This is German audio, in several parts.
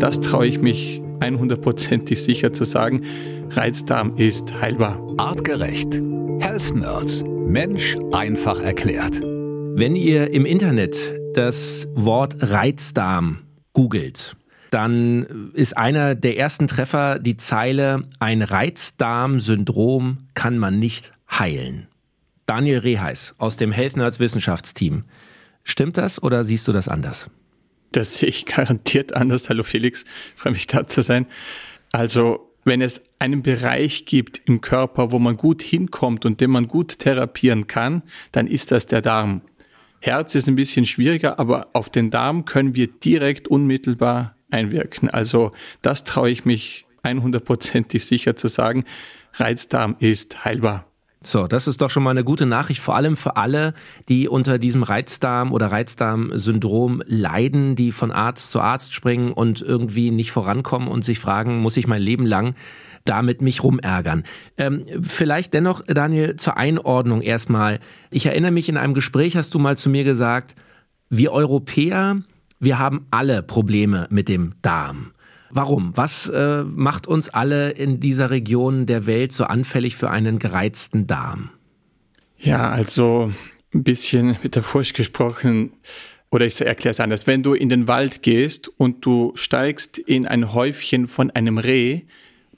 das traue ich mich 100%ig sicher zu sagen. Reizdarm ist heilbar. Artgerecht. Health Nerds. Mensch einfach erklärt. Wenn ihr im Internet das Wort Reizdarm googelt, dann ist einer der ersten Treffer die Zeile, ein Reizdarm-Syndrom kann man nicht heilen. Daniel Reheis aus dem Health Nerds Wissenschaftsteam. Stimmt das oder siehst du das anders? Das sehe ich garantiert anders. Hallo Felix, freue mich da zu sein. Also, wenn es einen Bereich gibt im Körper, wo man gut hinkommt und den man gut therapieren kann, dann ist das der Darm. Herz ist ein bisschen schwieriger, aber auf den Darm können wir direkt unmittelbar einwirken. Also das traue ich mich 100%ig sicher zu sagen. Reizdarm ist heilbar. So, das ist doch schon mal eine gute Nachricht, vor allem für alle, die unter diesem Reizdarm oder Reizdarm-Syndrom leiden, die von Arzt zu Arzt springen und irgendwie nicht vorankommen und sich fragen, muss ich mein Leben lang damit mich rumärgern. Ähm, vielleicht dennoch, Daniel, zur Einordnung erstmal. Ich erinnere mich, in einem Gespräch hast du mal zu mir gesagt, wir Europäer, wir haben alle Probleme mit dem Darm. Warum? Was äh, macht uns alle in dieser Region der Welt so anfällig für einen gereizten Darm? Ja, also ein bisschen metaphorisch gesprochen, oder ich erkläre es anders. Wenn du in den Wald gehst und du steigst in ein Häufchen von einem Reh,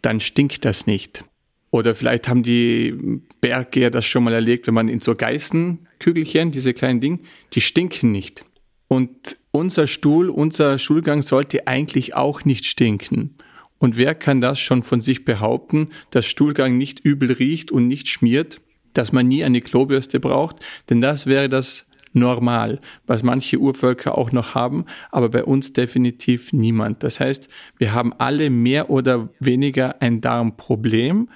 dann stinkt das nicht. Oder vielleicht haben die Berggeher das schon mal erlebt, wenn man in so Geißenkügelchen, diese kleinen Dinge, die stinken nicht. Und unser Stuhl, unser Schulgang sollte eigentlich auch nicht stinken. Und wer kann das schon von sich behaupten, dass Stuhlgang nicht übel riecht und nicht schmiert, dass man nie eine Klobürste braucht? Denn das wäre das normal, was manche Urvölker auch noch haben, aber bei uns definitiv niemand. Das heißt, wir haben alle mehr oder weniger ein Darmproblem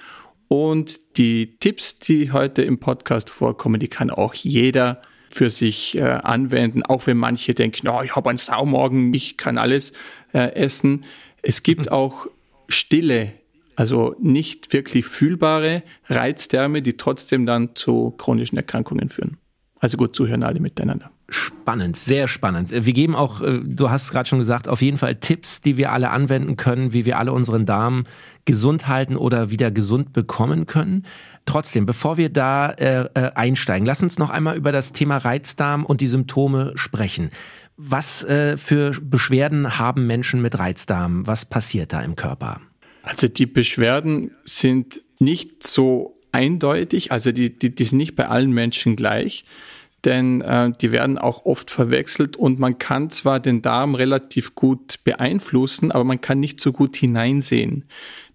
und die Tipps, die heute im Podcast vorkommen, die kann auch jeder für sich äh, anwenden, auch wenn manche denken, oh, ich habe einen Saumorgen, ich kann alles äh, essen. Es gibt mhm. auch stille, also nicht wirklich fühlbare Reiztherme, die trotzdem dann zu chronischen Erkrankungen führen. Also gut zuhören alle miteinander. Spannend, sehr spannend. Wir geben auch, äh, du hast gerade schon gesagt, auf jeden Fall Tipps, die wir alle anwenden können, wie wir alle unseren Darm gesund halten oder wieder gesund bekommen können. Trotzdem, bevor wir da äh, äh, einsteigen, lass uns noch einmal über das Thema Reizdarm und die Symptome sprechen. Was äh, für Beschwerden haben Menschen mit Reizdarm? Was passiert da im Körper? Also die Beschwerden sind nicht so eindeutig, also die, die, die sind nicht bei allen Menschen gleich denn äh, die werden auch oft verwechselt und man kann zwar den Darm relativ gut beeinflussen, aber man kann nicht so gut hineinsehen.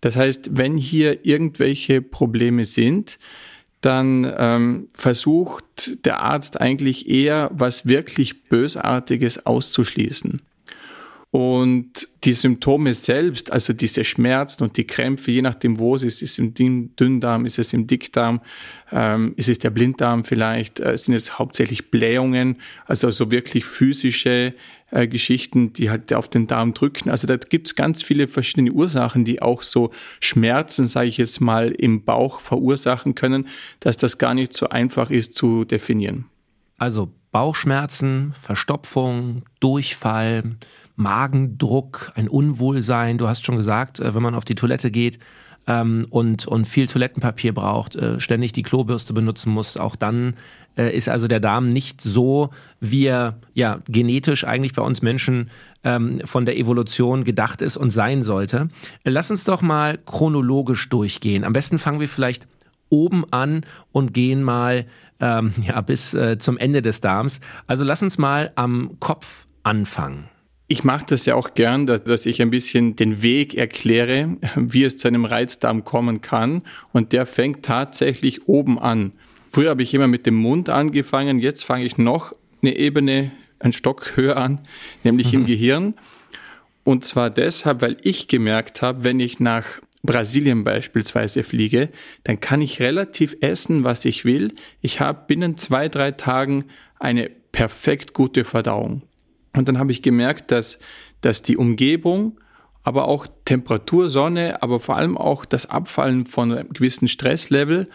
Das heißt, wenn hier irgendwelche Probleme sind, dann ähm, versucht der Arzt eigentlich eher was wirklich Bösartiges auszuschließen. Und die Symptome selbst, also diese Schmerzen und die Krämpfe, je nachdem, wo es ist, ist es im Dünndarm, ist es im Dickdarm, ähm, ist es der Blinddarm vielleicht, äh, sind es hauptsächlich Blähungen, also so wirklich physische äh, Geschichten, die halt auf den Darm drücken. Also da gibt es ganz viele verschiedene Ursachen, die auch so Schmerzen, sage ich jetzt mal, im Bauch verursachen können, dass das gar nicht so einfach ist zu definieren. Also Bauchschmerzen, Verstopfung, Durchfall, Magendruck, ein Unwohlsein. Du hast schon gesagt, äh, wenn man auf die Toilette geht ähm, und, und viel Toilettenpapier braucht, äh, ständig die Klobürste benutzen muss, auch dann äh, ist also der Darm nicht so, wie er ja genetisch eigentlich bei uns Menschen ähm, von der Evolution gedacht ist und sein sollte. Lass uns doch mal chronologisch durchgehen. Am besten fangen wir vielleicht oben an und gehen mal ähm, ja, bis äh, zum Ende des Darms. Also lass uns mal am Kopf anfangen. Ich mache das ja auch gern, dass, dass, ich ein bisschen den Weg erkläre, wie es zu einem Reizdarm kommen kann. Und der fängt tatsächlich oben an. Früher habe ich immer mit dem Mund angefangen, jetzt fange ich noch eine Ebene, einen Stock höher an, nämlich mhm. im Gehirn. Und zwar deshalb, weil ich gemerkt habe, wenn ich nach Brasilien beispielsweise fliege, dann kann ich relativ essen, was ich will. Ich habe binnen zwei, drei Tagen eine perfekt gute Verdauung. Und dann habe ich gemerkt, dass, dass die Umgebung, aber auch Temperatur, Sonne, aber vor allem auch das Abfallen von einem gewissen Stresslevel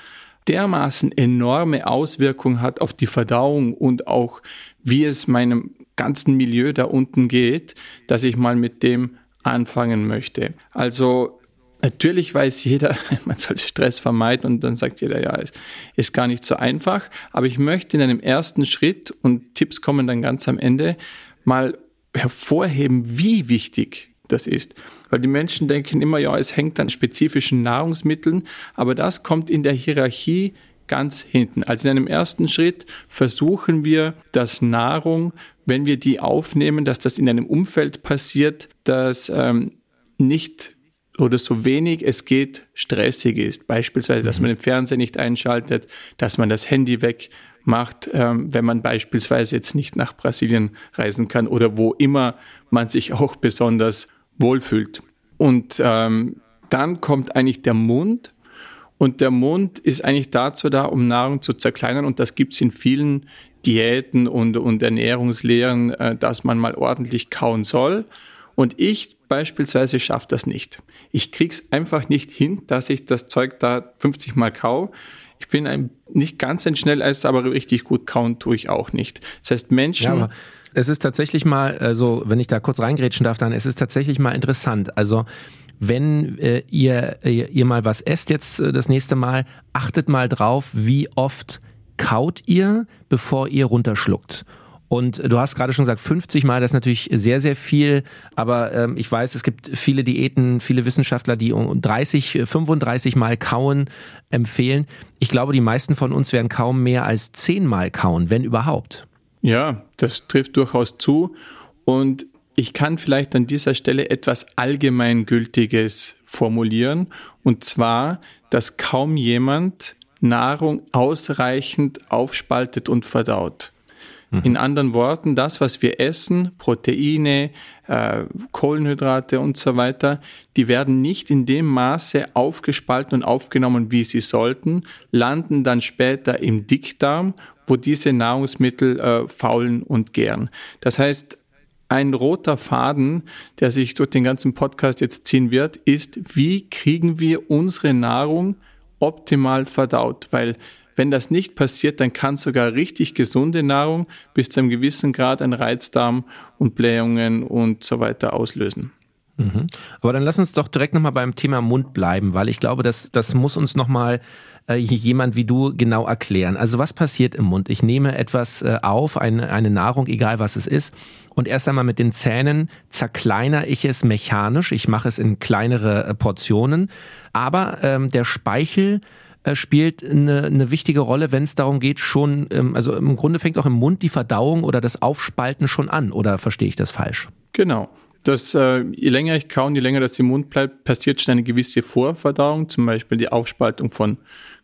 dermaßen enorme Auswirkungen hat auf die Verdauung und auch wie es meinem ganzen Milieu da unten geht, dass ich mal mit dem anfangen möchte. Also Natürlich weiß jeder, man soll Stress vermeiden und dann sagt jeder, ja, es ist gar nicht so einfach. Aber ich möchte in einem ersten Schritt, und Tipps kommen dann ganz am Ende, mal hervorheben, wie wichtig das ist. Weil die Menschen denken immer, ja, es hängt an spezifischen Nahrungsmitteln, aber das kommt in der Hierarchie ganz hinten. Also in einem ersten Schritt versuchen wir, dass Nahrung, wenn wir die aufnehmen, dass das in einem Umfeld passiert, das ähm, nicht oder so wenig es geht stressig ist. Beispielsweise, dass mhm. man den Fernseher nicht einschaltet, dass man das Handy wegmacht, ähm, wenn man beispielsweise jetzt nicht nach Brasilien reisen kann oder wo immer man sich auch besonders wohlfühlt. Und ähm, dann kommt eigentlich der Mund. Und der Mund ist eigentlich dazu da, um Nahrung zu zerkleinern. Und das gibt es in vielen Diäten und, und Ernährungslehren, äh, dass man mal ordentlich kauen soll. Und ich beispielsweise schaffe das nicht. Ich krieg's einfach nicht hin, dass ich das Zeug da 50 Mal kau. Ich bin ein, nicht ganz ein Schnelleister, aber richtig gut kauen tue ich auch nicht. Das heißt, Menschen. Ja, es ist tatsächlich mal, also wenn ich da kurz reingrätschen darf, dann es ist tatsächlich mal interessant. Also wenn äh, ihr, ihr, ihr mal was esst jetzt äh, das nächste Mal, achtet mal drauf, wie oft kaut ihr, bevor ihr runterschluckt. Und du hast gerade schon gesagt, 50 Mal, das ist natürlich sehr, sehr viel. Aber ähm, ich weiß, es gibt viele Diäten, viele Wissenschaftler, die 30, 35 Mal kauen empfehlen. Ich glaube, die meisten von uns werden kaum mehr als 10 Mal kauen, wenn überhaupt. Ja, das trifft durchaus zu. Und ich kann vielleicht an dieser Stelle etwas Allgemeingültiges formulieren. Und zwar, dass kaum jemand Nahrung ausreichend aufspaltet und verdaut. Mhm. In anderen Worten, das, was wir essen, Proteine, äh, Kohlenhydrate und so weiter, die werden nicht in dem Maße aufgespalten und aufgenommen, wie sie sollten, landen dann später im Dickdarm wo diese Nahrungsmittel äh, faulen und gären. Das heißt, ein roter Faden, der sich durch den ganzen Podcast jetzt ziehen wird, ist, wie kriegen wir unsere Nahrung optimal verdaut? Weil wenn das nicht passiert, dann kann sogar richtig gesunde Nahrung bis zu einem gewissen Grad ein Reizdarm und Blähungen und so weiter auslösen. Mhm. Aber dann lass uns doch direkt nochmal beim Thema Mund bleiben, weil ich glaube, das, das muss uns nochmal äh, jemand wie du genau erklären. Also was passiert im Mund? Ich nehme etwas äh, auf, eine, eine Nahrung, egal was es ist, und erst einmal mit den Zähnen zerkleinere ich es mechanisch. Ich mache es in kleinere äh, Portionen. Aber ähm, der Speichel äh, spielt eine, eine wichtige Rolle, wenn es darum geht, schon, ähm, also im Grunde fängt auch im Mund die Verdauung oder das Aufspalten schon an, oder verstehe ich das falsch? Genau. Das, äh, je länger ich kaue, je länger das im Mund bleibt, passiert schon eine gewisse Vorverdauung, zum Beispiel die Aufspaltung von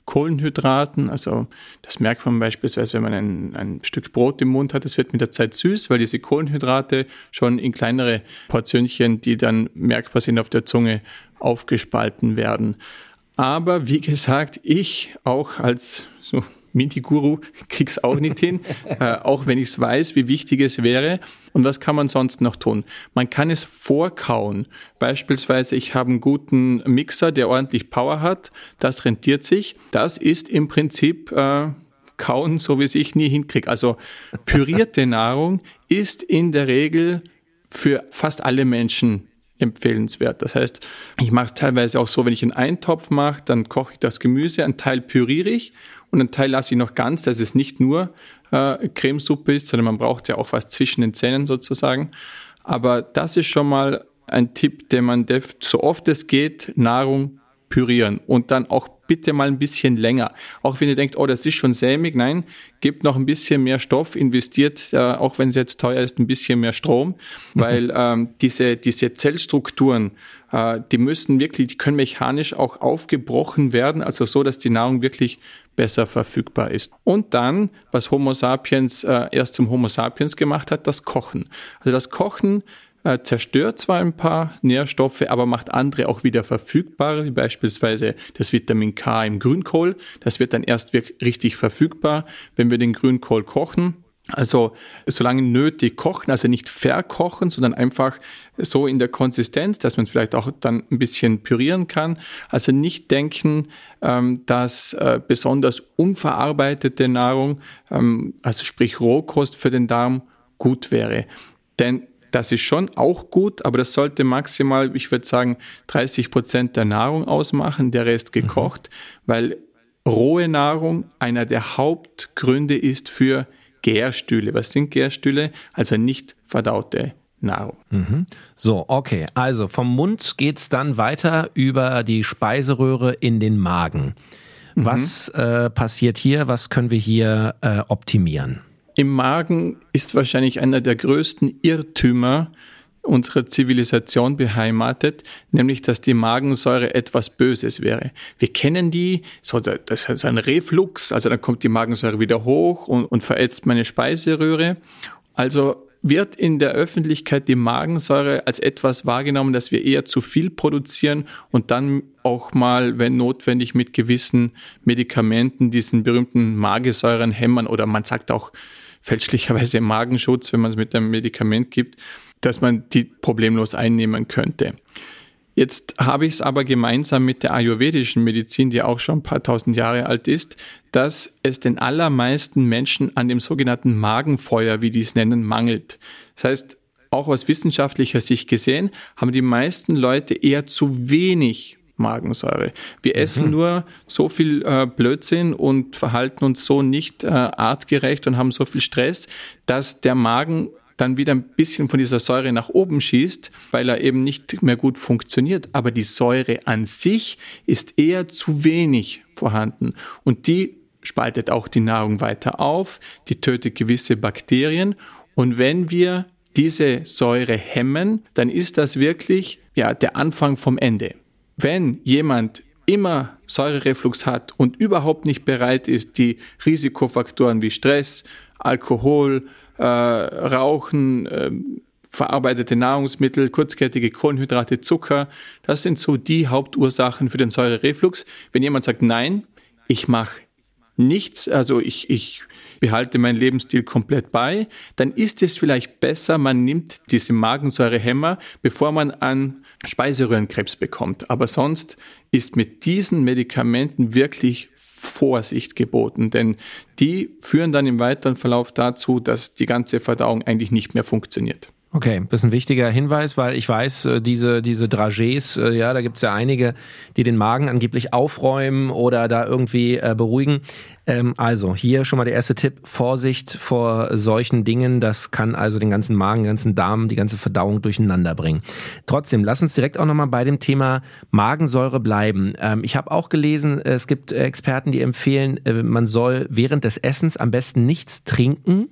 Kohlenhydraten. Also das merkt man beispielsweise, wenn man ein, ein Stück Brot im Mund hat, das wird mit der Zeit süß, weil diese Kohlenhydrate schon in kleinere Portionchen, die dann merkbar sind auf der Zunge, aufgespalten werden. Aber wie gesagt, ich auch als so Mini-Guru krieg's auch nicht hin, äh, auch wenn ich es weiß, wie wichtig es wäre. Und was kann man sonst noch tun? Man kann es vorkauen. Beispielsweise, ich habe einen guten Mixer, der ordentlich Power hat. Das rentiert sich. Das ist im Prinzip äh, kauen, so wie es ich nie hinkriege. Also pürierte Nahrung ist in der Regel für fast alle Menschen empfehlenswert. Das heißt, ich mache es teilweise auch so, wenn ich einen Eintopf mache, dann koche ich das Gemüse, einen Teil püriere ich und einen Teil lasse ich noch ganz, dass es nicht nur äh, Cremesuppe ist, sondern man braucht ja auch was zwischen den Zähnen sozusagen. Aber das ist schon mal ein Tipp, den man so oft es geht, Nahrung pürieren und dann auch bitte mal ein bisschen länger. Auch wenn ihr denkt, oh, das ist schon sämig, nein, gebt noch ein bisschen mehr Stoff, investiert, äh, auch wenn es jetzt teuer ist, ein bisschen mehr Strom, mhm. weil ähm, diese, diese Zellstrukturen, äh, die müssen wirklich, die können mechanisch auch aufgebrochen werden, also so, dass die Nahrung wirklich besser verfügbar ist. Und dann, was Homo sapiens äh, erst zum Homo sapiens gemacht hat, das Kochen. Also das Kochen äh, zerstört zwar ein paar Nährstoffe, aber macht andere auch wieder verfügbar, wie beispielsweise das Vitamin K im Grünkohl. Das wird dann erst richtig verfügbar, wenn wir den Grünkohl kochen. Also solange nötig kochen, also nicht verkochen, sondern einfach so in der Konsistenz, dass man vielleicht auch dann ein bisschen pürieren kann. Also nicht denken, ähm, dass äh, besonders unverarbeitete Nahrung, ähm, also sprich Rohkost für den Darm, gut wäre. Denn Das ist schon auch gut, aber das sollte maximal, ich würde sagen, 30 Prozent der Nahrung ausmachen, der Rest gekocht, mhm. weil rohe Nahrung einer der Hauptgründe ist für Gärstühle. Was sind Gärstühle? Also nicht verdaute Nahrung. Mhm. So, okay. Also vom Mund geht es dann weiter über die Speiseröhre in den Magen. Mhm. Was äh, passiert hier? Was können wir hier äh, optimieren? Im Magen ist wahrscheinlich einer der größten Irrtümer unserer Zivilisation beheimatet, nämlich dass die Magensäure etwas Böses wäre. Wir kennen die, so, das ist ein Reflux, also dann kommt die Magensäure wieder hoch und, und verätzt meine Speiseröhre. Also wird in der Öffentlichkeit die Magensäure als etwas wahrgenommen, dass wir eher zu viel produzieren und dann auch mal, wenn notwendig, mit gewissen Medikamenten diesen berühmten Magensäuren hämmern oder man sagt auch fälschlicherweise Magenschutz, wenn man es mit einem Medikament gibt, dass man die problemlos einnehmen könnte. Jetzt habe ich es aber gemeinsam mit der ayurvedischen Medizin, die auch schon ein paar tausend Jahre alt ist, dass es den allermeisten Menschen an dem sogenannten Magenfeuer, wie die es nennen, mangelt. Das heißt, auch aus wissenschaftlicher Sicht gesehen, haben die meisten Leute eher zu wenig Magensäure. Wir mhm. essen nur so viel äh, Blödsinn und verhalten uns so nicht äh, artgerecht und haben so viel Stress, dass der Magen dann wieder ein bisschen von dieser Säure nach oben schießt, weil er eben nicht mehr gut funktioniert. Aber die Säure an sich ist eher zu wenig vorhanden. Und die spaltet auch die Nahrung weiter auf, die tötet gewisse Bakterien. Und wenn wir diese Säure hemmen, dann ist das wirklich ja, der Anfang vom Ende. Wenn jemand immer Säurereflux hat und überhaupt nicht bereit ist, die Risikofaktoren wie Stress, Alkohol, äh, Rauchen, äh, verarbeitete Nahrungsmittel, kurzkettige Kohlenhydrate, Zucker. Das sind so die Hauptursachen für den Säurereflux. Wenn jemand sagt, nein, ich mache nichts, also ich, ich behalte meinen Lebensstil komplett bei, dann ist es vielleicht besser, man nimmt diese Magensäurehämmer, bevor man an Speiseröhrenkrebs bekommt. Aber sonst ist mit diesen Medikamenten wirklich Vorsicht geboten, denn die führen dann im weiteren Verlauf dazu, dass die ganze Verdauung eigentlich nicht mehr funktioniert. Okay, das ist ein wichtiger Hinweis, weil ich weiß, äh, diese, diese Dragés, äh, ja, da gibt es ja einige, die den Magen angeblich aufräumen oder da irgendwie äh, beruhigen. Ähm, also, hier schon mal der erste Tipp, Vorsicht vor solchen Dingen. Das kann also den ganzen Magen, den ganzen Darm, die ganze Verdauung durcheinander bringen. Trotzdem, lass uns direkt auch nochmal bei dem Thema Magensäure bleiben. Ähm, ich habe auch gelesen, es gibt Experten, die empfehlen, äh, man soll während des Essens am besten nichts trinken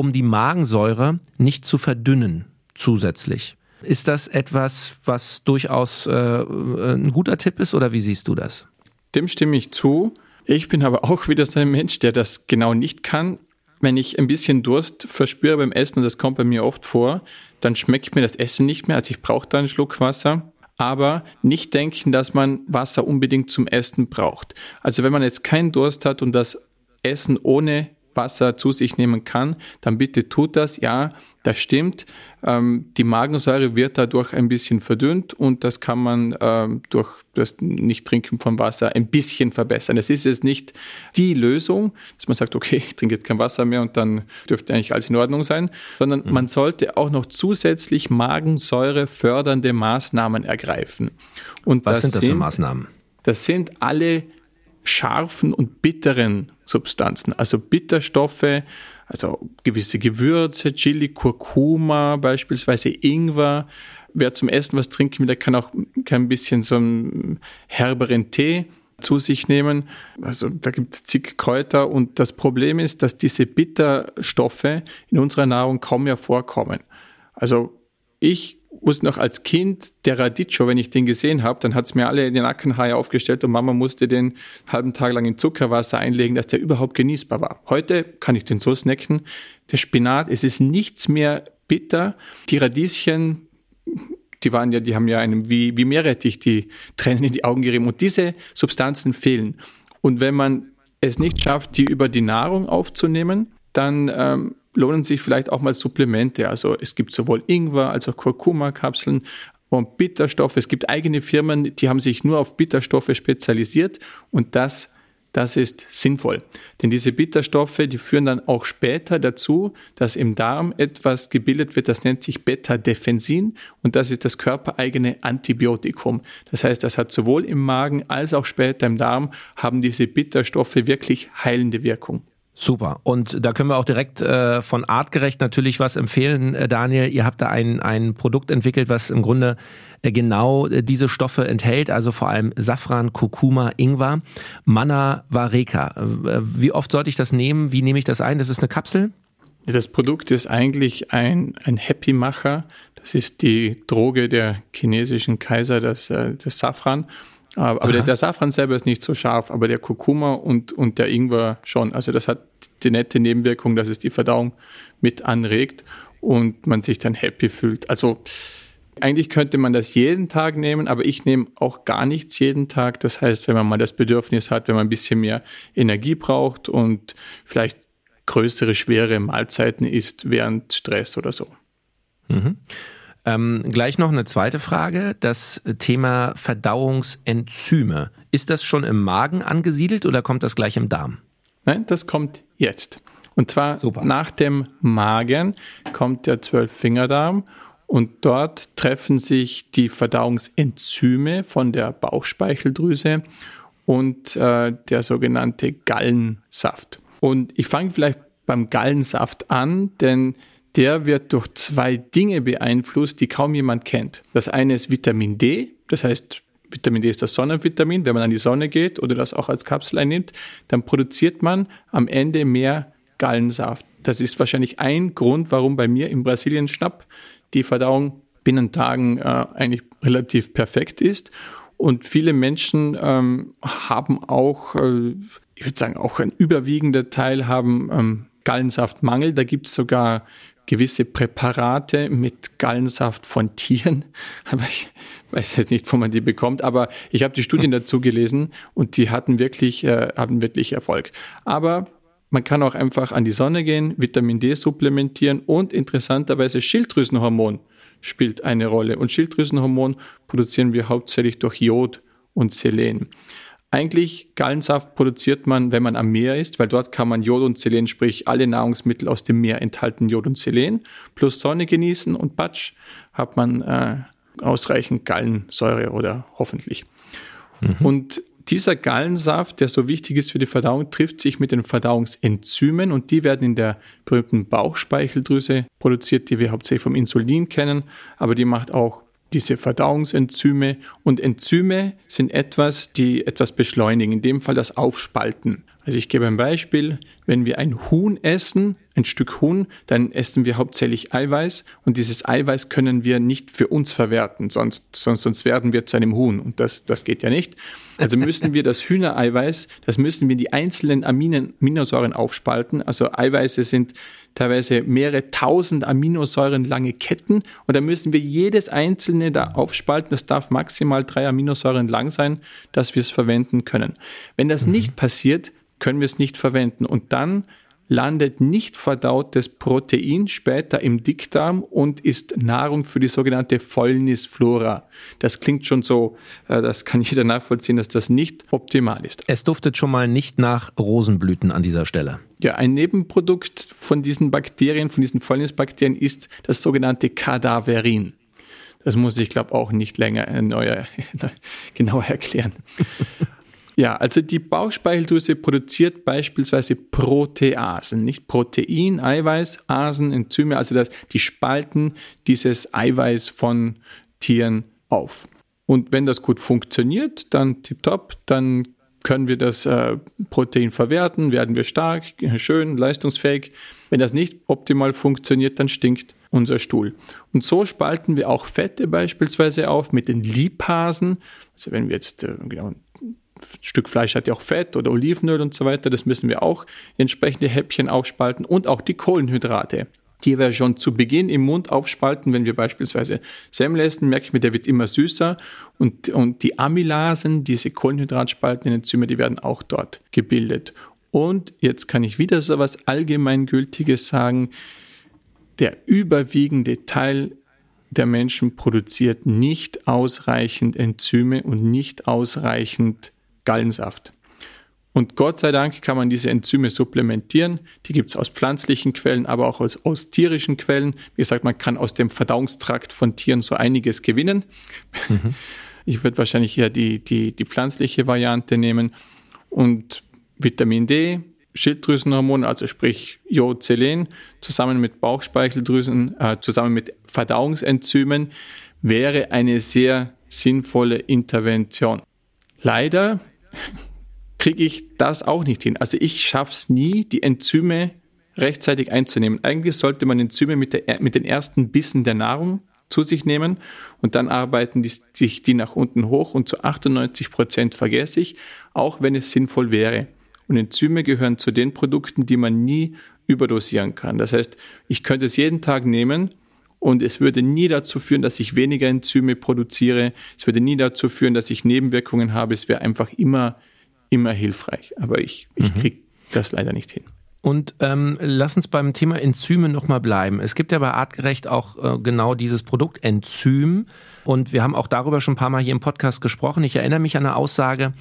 um die Magensäure nicht zu verdünnen zusätzlich. Ist das etwas, was durchaus äh, ein guter Tipp ist oder wie siehst du das? Dem stimme ich zu. Ich bin aber auch wieder so ein Mensch, der das genau nicht kann. Wenn ich ein bisschen Durst verspüre beim Essen, und das kommt bei mir oft vor, dann schmeckt mir das Essen nicht mehr. Also ich brauche da einen Schluck Wasser. Aber nicht denken, dass man Wasser unbedingt zum Essen braucht. Also wenn man jetzt keinen Durst hat und das Essen ohne Wasser zu sich nehmen kann, dann bitte tut das. Ja, das stimmt. Ähm, die Magensäure wird dadurch ein bisschen verdünnt und das kann man ähm, durch das Nicht-Trinken von Wasser ein bisschen verbessern. Es ist jetzt nicht die Lösung, dass man sagt, okay, ich trinke jetzt kein Wasser mehr und dann dürfte eigentlich alles in Ordnung sein, sondern mhm. man sollte auch noch zusätzlich Magensäure fördernde Maßnahmen ergreifen. Und Was das sind das für Maßnahmen? Das sind alle scharfen und bitteren Substanzen, also Bitterstoffe, also gewisse Gewürze, Chili, Kurkuma, beispielsweise Ingwer. Wer zum Essen was trinken will, der kann auch kein bisschen so einen herberen Tee zu sich nehmen. Also da gibt es zig Kräuter und das Problem ist, dass diese Bitterstoffe in unserer Nahrung kaum mehr vorkommen. Also ich wusste noch als Kind, der Radicchio, wenn ich den gesehen habe, dann hat es mir alle in den Nackenhaare aufgestellt und Mama musste den halben Tag lang in Zuckerwasser einlegen, dass der überhaupt genießbar war. Heute kann ich den so snacken. Der Spinat, es ist nichts mehr bitter. Die Radieschen, die waren ja, die haben ja einem wie, wie Meerrettich die Tränen in die Augen gerieben. Und diese Substanzen fehlen. Und wenn man es nicht schafft, die über die Nahrung aufzunehmen, dann ähm, lohnen sich vielleicht auch mal Supplemente. Also es gibt sowohl Ingwer als auch Kurkuma-Kapseln und Bitterstoffe. Es gibt eigene Firmen, die haben sich nur auf Bitterstoffe spezialisiert und das das ist sinnvoll. Denn diese Bitterstoffe, die führen dann auch später dazu, dass im Darm etwas gebildet wird, das nennt sich Beta-Defensin und das ist das körpereigene Antibiotikum. Das heißt, das hat sowohl im Magen als auch später im Darm, haben diese Bitterstoffe wirklich heilende Wirkung. Super. Und da können wir auch direkt äh, von artgerecht natürlich was empfehlen, äh, Daniel. Ihr habt da ein, ein Produkt entwickelt, was im Grunde äh, genau äh, diese Stoffe enthält, also vor allem Safran, Kurkuma, Ingwer, Manna Vareka. Äh, wie oft sollte ich das nehmen? Wie nehme ich das ein? Das ist eine Kapsel? Das Produkt ist eigentlich ein, ein Happy-Macher. Das ist die Droge der chinesischen Kaiser, das, äh, das Safran. Aber der, der, Safran selber ist nicht so scharf, aber der Kurkuma und, und der Ingwer schon. Also das hat die nette Nebenwirkung, dass es die Verdauung mit anregt und man sich dann happy fühlt. Also eigentlich könnte man das jeden Tag nehmen, aber ich nehme auch gar nichts jeden Tag. Das heißt, wenn man mal das Bedürfnis hat, wenn man ein bisschen mehr Energie braucht und vielleicht größere, schwere Mahlzeiten isst während Stress oder so. Mhm. Ähm, gleich noch eine zweite Frage, das Thema Verdauungsenzyme. Ist das schon im Magen angesiedelt oder kommt das gleich im Darm? Nein, das kommt jetzt. Und zwar Super. nach dem Magen kommt der Zwölffingerdarm und dort treffen sich die Verdauungsenzyme von der Bauchspeicheldrüse und äh, der sogenannte Gallensaft. Und ich fange vielleicht beim Gallensaft an, denn der wird durch zwei Dinge beeinflusst, die kaum jemand kennt. Das eine ist Vitamin D, das heißt, Vitamin D ist das Sonnenvitamin. Wenn man an die Sonne geht oder das auch als Kapsel einnimmt, dann produziert man am Ende mehr Gallensaft. Das ist wahrscheinlich ein Grund, warum bei mir in Brasilien Schnapp die Verdauung binnen Tagen äh, eigentlich relativ perfekt ist. Und viele Menschen ähm, haben auch, äh, ich würde sagen, auch ein überwiegender Teil haben ähm, Gallensaftmangel. Da gibt es sogar gewisse Präparate mit Gallensaft von Tieren. Aber ich weiß jetzt nicht, wo man die bekommt. Aber ich habe die Studien dazu gelesen und die hatten wirklich, äh, hatten wirklich Erfolg. Aber man kann auch einfach an die Sonne gehen, Vitamin D supplementieren und interessanterweise Schilddrüsenhormon spielt eine Rolle. Und Schilddrüsenhormon produzieren wir hauptsächlich durch Jod und Selen. Eigentlich Gallensaft produziert man, wenn man am Meer ist, weil dort kann man Jod und Selen, sprich alle Nahrungsmittel aus dem Meer enthalten Jod und Selen, plus Sonne genießen und Batsch hat man äh, ausreichend Gallensäure oder hoffentlich. Mhm. Und dieser Gallensaft, der so wichtig ist für die Verdauung, trifft sich mit den Verdauungsenzymen und die werden in der berühmten Bauchspeicheldrüse produziert, die wir hauptsächlich vom Insulin kennen, aber die macht auch diese Verdauungsenzyme. Und Enzyme sind etwas, die etwas beschleunigen, in dem Fall das Aufspalten. Also ich gebe ein Beispiel, wenn wir ein Huhn essen, ein Stück Huhn, dann essen wir hauptsächlich Eiweiß und dieses Eiweiß können wir nicht für uns verwerten, sonst, sonst, sonst werden wir zu einem Huhn und das, das geht ja nicht. Also müssen wir das Hühnereiweiß, das müssen wir die einzelnen Aminen, Aminosäuren aufspalten. Also Eiweiße sind teilweise mehrere tausend Aminosäuren lange Ketten und da müssen wir jedes einzelne da aufspalten. Das darf maximal drei Aminosäuren lang sein, dass wir es verwenden können. Wenn das mhm. nicht passiert, können wir es nicht verwenden. Und dann landet nicht verdautes Protein später im Dickdarm und ist Nahrung für die sogenannte Fäulnisflora. Das klingt schon so, äh, das kann jeder nachvollziehen, dass das nicht optimal ist. Es duftet schon mal nicht nach Rosenblüten an dieser Stelle. Ja, ein Nebenprodukt von diesen Bakterien, von diesen Fäulnisbakterien ist das sogenannte Kadaverin. Das muss ich, glaube auch nicht länger äh, genauer erklären. Ja, also die Bauchspeicheldrüse produziert beispielsweise Proteasen, nicht Protein, Eiweiß, Asen, Enzyme, also das, die spalten dieses Eiweiß von Tieren auf. Und wenn das gut funktioniert, dann tipptopp, dann können wir das äh, Protein verwerten, werden wir stark, schön, leistungsfähig. Wenn das nicht optimal funktioniert, dann stinkt unser Stuhl. Und so spalten wir auch Fette beispielsweise auf mit den Lipasen. Also wenn wir jetzt äh, genau, Stück Fleisch hat ja auch Fett oder Olivenöl und so weiter. Das müssen wir auch entsprechende Häppchen aufspalten und auch die Kohlenhydrate. Die wir schon zu Beginn im Mund aufspalten, wenn wir beispielsweise Semmel essen, merke ich mir, der wird immer süßer und, und die Amylasen, diese kohlenhydratspaltenden Enzyme, die werden auch dort gebildet. Und jetzt kann ich wieder so etwas Allgemeingültiges sagen. Der überwiegende Teil der Menschen produziert nicht ausreichend Enzyme und nicht ausreichend Gallensaft. Und Gott sei Dank kann man diese Enzyme supplementieren. Die gibt es aus pflanzlichen Quellen, aber auch aus, aus, tierischen Quellen. Wie gesagt, man kann aus dem Verdauungstrakt von Tieren so einiges gewinnen. Mhm. Ich würde wahrscheinlich eher die, die, die pflanzliche Variante nehmen. Und Vitamin D, Schilddrüsenhormon, also sprich Jod, Selen, zusammen mit Bauchspeicheldrüsen, äh, zusammen mit Verdauungsenzymen, wäre eine sehr sinnvolle Intervention. Leider kriege ich das auch nicht hin. Also ich schaffe es nie, die Enzyme rechtzeitig einzunehmen. Eigentlich sollte man Enzyme mit, der, mit den ersten Bissen der Nahrung zu sich nehmen und dann arbeiten die, sich die nach unten hoch und zu 98 Prozent vergesse ich, auch wenn es sinnvoll wäre. Und Enzyme gehören zu den Produkten, die man nie überdosieren kann. Das heißt, ich könnte es jeden Tag nehmen und es würde nie dazu führen, dass ich weniger Enzyme produziere. Es würde nie dazu führen, dass ich Nebenwirkungen habe. Es wäre einfach immer, immer hilfreich. Aber ich, ich mhm. kriege das leider nicht hin. Und ähm, lass uns beim Thema Enzyme nochmal bleiben. Es gibt ja bei Artgerecht auch äh, genau dieses Produkt Enzym. Und wir haben auch darüber schon ein paar Mal hier im Podcast gesprochen. Ich erinnere mich an eine Aussage,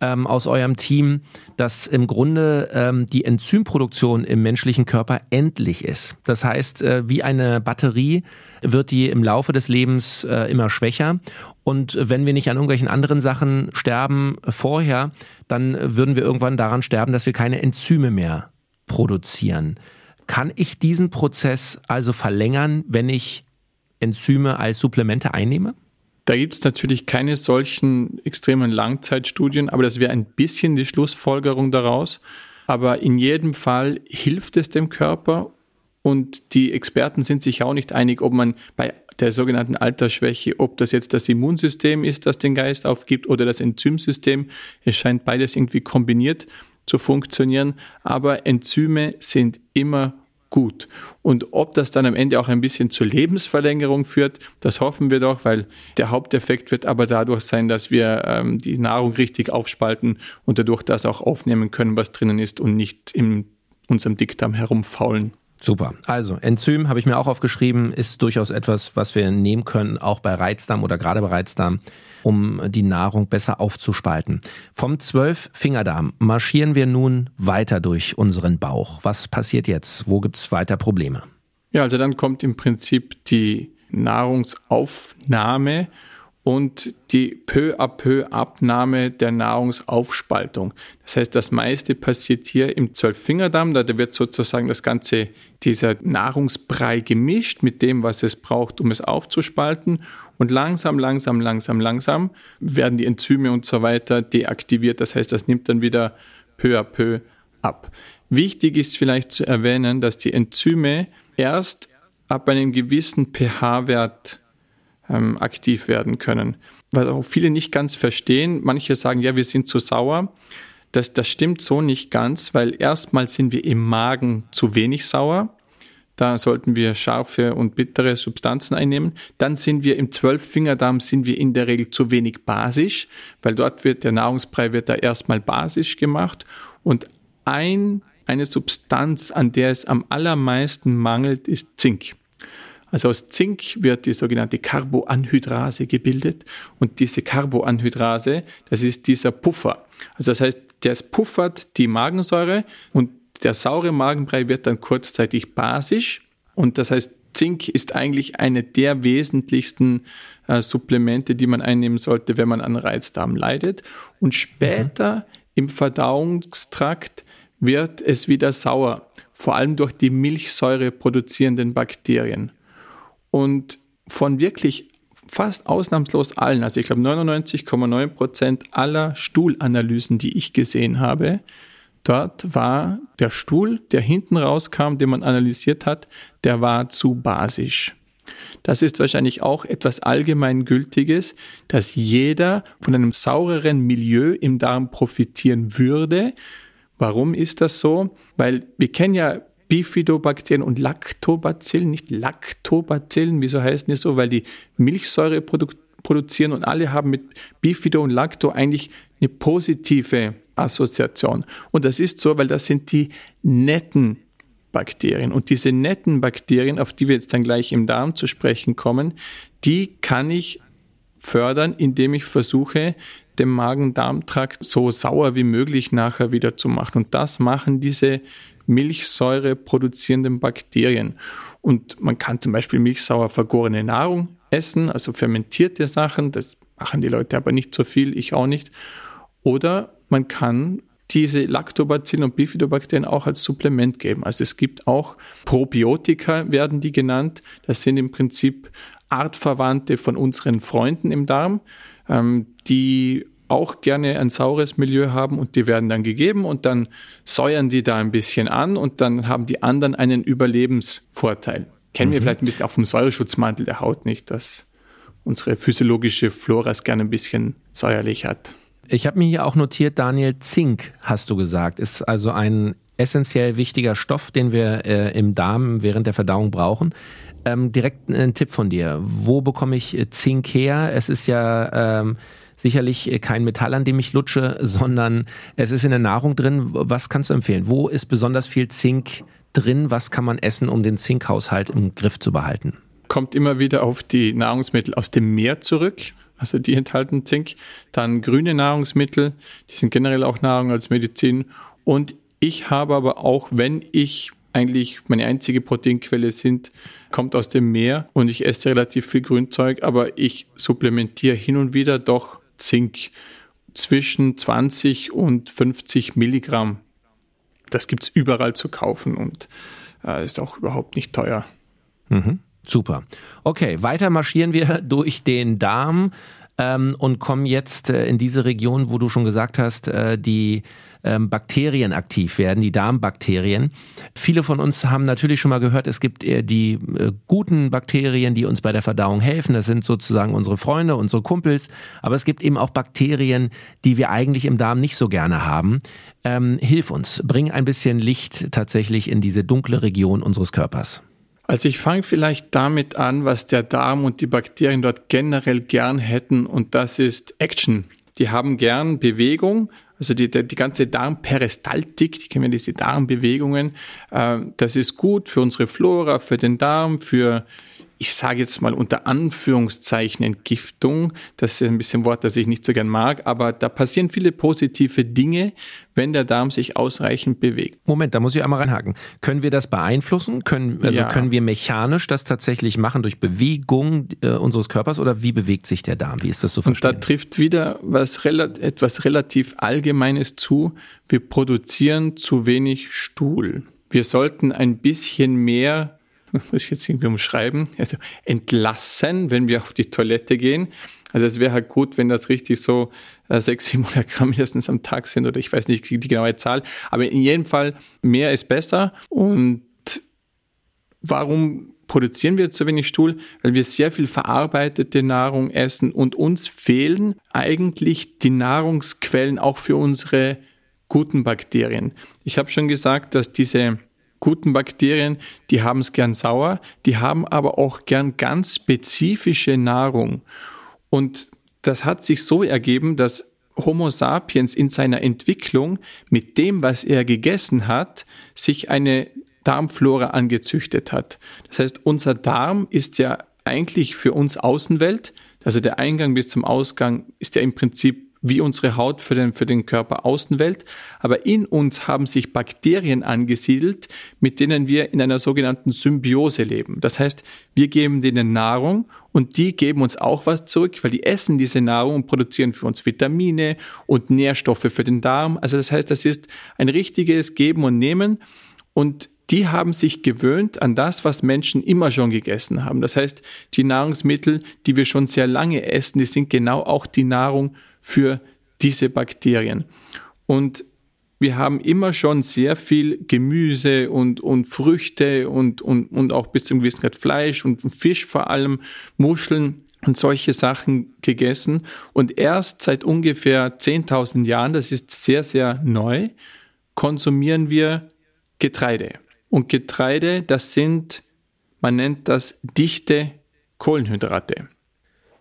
ähm, aus eurem Team, dass im Grunde ähm, die Enzymproduktion im menschlichen Körper endlich ist. Das heißt, äh, wie eine Batterie wird die im Laufe des Lebens äh, immer schwächer. Und wenn wir nicht an irgendwelchen anderen Sachen sterben vorher, dann würden wir irgendwann daran sterben, dass wir keine Enzyme mehr produzieren. Kann ich diesen Prozess also verlängern, wenn ich Enzyme als Supplemente einnehme? Da gibt es natürlich keine solchen extremen Langzeitstudien, aber das wäre ein bisschen die Schlussfolgerung daraus. Aber in jedem Fall hilft es dem Körper und die Experten sind sich auch nicht einig, ob man bei der sogenannten Altersschwäche, ob das jetzt das Immunsystem ist, das den Geist aufgibt oder das Enzymsystem. Es scheint beides irgendwie kombiniert zu funktionieren, aber Enzyme sind immer gut. Und ob das dann am Ende auch ein bisschen zur Lebensverlängerung führt, das hoffen wir doch, weil der Haupteffekt wird aber dadurch sein, dass wir ähm, die Nahrung richtig aufspalten und dadurch das auch aufnehmen können, was drinnen ist und nicht in unserem Dickdarm herumfaulen. Super. Also Enzym habe ich mir auch aufgeschrieben, ist durchaus etwas, was wir nehmen können, auch bei Reizdarm oder gerade bei Reizdarm, um die Nahrung besser aufzuspalten. Vom Zwölffingerdarm marschieren wir nun weiter durch unseren Bauch. Was passiert jetzt? Wo gibt es weiter Probleme? Ja, also dann kommt im Prinzip die Nahrungsaufnahme und die peu à peu Abnahme der Nahrungsaufspaltung. Das heißt, das meiste passiert hier im Zwölffingerdarm, da wird sozusagen das ganze, dieser Nahrungsbrei gemischt mit dem, was es braucht, um es aufzuspalten. Und langsam, langsam, langsam, langsam werden die Enzyme und so weiter deaktiviert. Das heißt, das nimmt dann wieder peu à peu ab. Wichtig ist vielleicht zu erwähnen, dass die Enzyme erst ab einem gewissen pH-Wert ähm, aktiv werden können. Was auch viele nicht ganz verstehen. Manche sagen, ja, wir sind zu sauer. Das, das stimmt so nicht ganz, weil erstmal sind wir im Magen zu wenig sauer. Da sollten wir scharfe und bittere Substanzen einnehmen. Dann sind wir im Zwölffingerdarm sind wir in der Regel zu wenig basisch, weil dort wird der Nahrungsbrei wird da erstmal basisch gemacht und ein, eine Substanz, an der es am allermeisten mangelt, ist Zink. Also aus Zink wird die sogenannte Carboanhydrase gebildet und diese Carboanhydrase, das ist dieser Puffer. Also das heißt, der puffert die Magensäure und der saure Magenbrei wird dann kurzzeitig basisch und das heißt, Zink ist eigentlich eine der wesentlichsten äh, Supplemente, die man einnehmen sollte, wenn man an Reizdarm leidet. Und später mhm. im Verdauungstrakt wird es wieder sauer, vor allem durch die Milchsäure produzierenden Bakterien. Und von wirklich fast ausnahmslos allen, also ich glaube 99,9 Prozent aller Stuhlanalysen, die ich gesehen habe, dort war der Stuhl, der hinten rauskam, den man analysiert hat, der war zu basisch. Das ist wahrscheinlich auch etwas allgemeingültiges, dass jeder von einem saureren Milieu im Darm profitieren würde. Warum ist das so? Weil wir kennen ja Bifidobakterien und Lactobacillen, nicht Lactobacillen, wieso heißen die so? Weil die Milchsäure produ produzieren und alle haben mit Bifido und Lacto eigentlich eine positive Assoziation. Und das ist so, weil das sind die netten Bakterien. Und diese netten Bakterien, auf die wir jetzt dann gleich im Darm zu sprechen kommen, die kann ich fördern, indem ich versuche, dem Magen-Darm-Trakt so sauer wie möglich nachher wieder zu machen. Und das machen diese Milchsäure produzierenden Bakterien. Und man kann zum Beispiel milchsauer vergorene Nahrung essen, also fermentierte Sachen. Das machen die Leute aber nicht so viel, ich auch nicht. Oder man kann diese Lactobacillen und Bifidobakterien auch als Supplement geben. Also es gibt auch Probiotika, werden die genannt. Das sind im Prinzip Artverwandte von unseren Freunden im Darm, ähm, die auch gerne ein saures Milieu haben und die werden dann gegeben und dann säuern die da ein bisschen an und dann haben die anderen einen Überlebensvorteil. Kennen mhm. wir vielleicht ein bisschen auch vom Säureschutzmantel der Haut nicht, dass unsere physiologische Flora es gerne ein bisschen säuerlich hat. Ich habe mir hier auch notiert, Daniel, Zink, hast du gesagt, ist also ein essentiell wichtiger Stoff, den wir äh, im Darm während der Verdauung brauchen. Ähm, direkt ein Tipp von dir. Wo bekomme ich Zink her? Es ist ja ähm, sicherlich kein Metall, an dem ich lutsche, sondern es ist in der Nahrung drin. Was kannst du empfehlen? Wo ist besonders viel Zink drin? Was kann man essen, um den Zinkhaushalt im Griff zu behalten? Kommt immer wieder auf die Nahrungsmittel aus dem Meer zurück. Also die enthalten Zink. Dann grüne Nahrungsmittel, die sind generell auch Nahrung als Medizin. Und ich habe aber auch, wenn ich eigentlich meine einzige Proteinquelle sind, kommt aus dem Meer und ich esse relativ viel Grünzeug, aber ich supplementiere hin und wieder doch Zink zwischen 20 und 50 Milligramm. Das gibt es überall zu kaufen und äh, ist auch überhaupt nicht teuer. Mhm, super. Okay, weiter marschieren wir durch den Darm ähm, und kommen jetzt äh, in diese Region, wo du schon gesagt hast, äh, die ähm, Bakterien aktiv werden, die Darmbakterien. Viele von uns haben natürlich schon mal gehört, es gibt äh, die äh, guten Bakterien, die uns bei der Verdauung helfen. Das sind sozusagen unsere Freunde, unsere Kumpels. Aber es gibt eben auch Bakterien, die wir eigentlich im Darm nicht so gerne haben. Ähm, hilf uns, bring ein bisschen Licht tatsächlich in diese dunkle Region unseres Körpers. Also ich fange vielleicht damit an, was der Darm und die Bakterien dort generell gern hätten und das ist Action. Die haben gern Bewegung, also die, die, ganze Darmperistaltik, die kennen wir diese Darmbewegungen, äh, das ist gut für unsere Flora, für den Darm, für ich sage jetzt mal unter Anführungszeichen Entgiftung. Das ist ein bisschen ein Wort, das ich nicht so gern mag, aber da passieren viele positive Dinge, wenn der Darm sich ausreichend bewegt. Moment, da muss ich einmal reinhaken. Können wir das beeinflussen? Können, also ja. können wir mechanisch das tatsächlich machen durch Bewegung äh, unseres Körpers oder wie bewegt sich der Darm? Wie ist das so verstehen? Und da trifft wieder was, etwas relativ Allgemeines zu. Wir produzieren zu wenig Stuhl. Wir sollten ein bisschen mehr muss ich jetzt irgendwie umschreiben, also entlassen, wenn wir auf die Toilette gehen. Also es wäre halt gut, wenn das richtig so äh, 600, 700 Gramm mindestens am Tag sind oder ich weiß nicht die genaue Zahl. Aber in jedem Fall, mehr ist besser. Und warum produzieren wir zu wenig Stuhl? Weil wir sehr viel verarbeitete Nahrung essen und uns fehlen eigentlich die Nahrungsquellen auch für unsere guten Bakterien. Ich habe schon gesagt, dass diese guten Bakterien, die haben es gern sauer, die haben aber auch gern ganz spezifische Nahrung. Und das hat sich so ergeben, dass Homo sapiens in seiner Entwicklung mit dem, was er gegessen hat, sich eine Darmflora angezüchtet hat. Das heißt, unser Darm ist ja eigentlich für uns Außenwelt, also der Eingang bis zum Ausgang ist ja im Prinzip wie unsere Haut für den, für den Körper Außenwelt, aber in uns haben sich Bakterien angesiedelt, mit denen wir in einer sogenannten Symbiose leben. Das heißt, wir geben denen Nahrung und die geben uns auch was zurück, weil die essen diese Nahrung und produzieren für uns Vitamine und Nährstoffe für den Darm. Also das heißt, das ist ein richtiges Geben und Nehmen und die haben sich gewöhnt an das, was Menschen immer schon gegessen haben. Das heißt, die Nahrungsmittel, die wir schon sehr lange essen, die sind genau auch die Nahrung für diese Bakterien. Und wir haben immer schon sehr viel Gemüse und, und Früchte und, und, und auch bis zum gewissen Grad Fleisch und Fisch vor allem, Muscheln und solche Sachen gegessen. Und erst seit ungefähr 10.000 Jahren, das ist sehr, sehr neu, konsumieren wir Getreide. Und Getreide, das sind, man nennt das dichte Kohlenhydrate.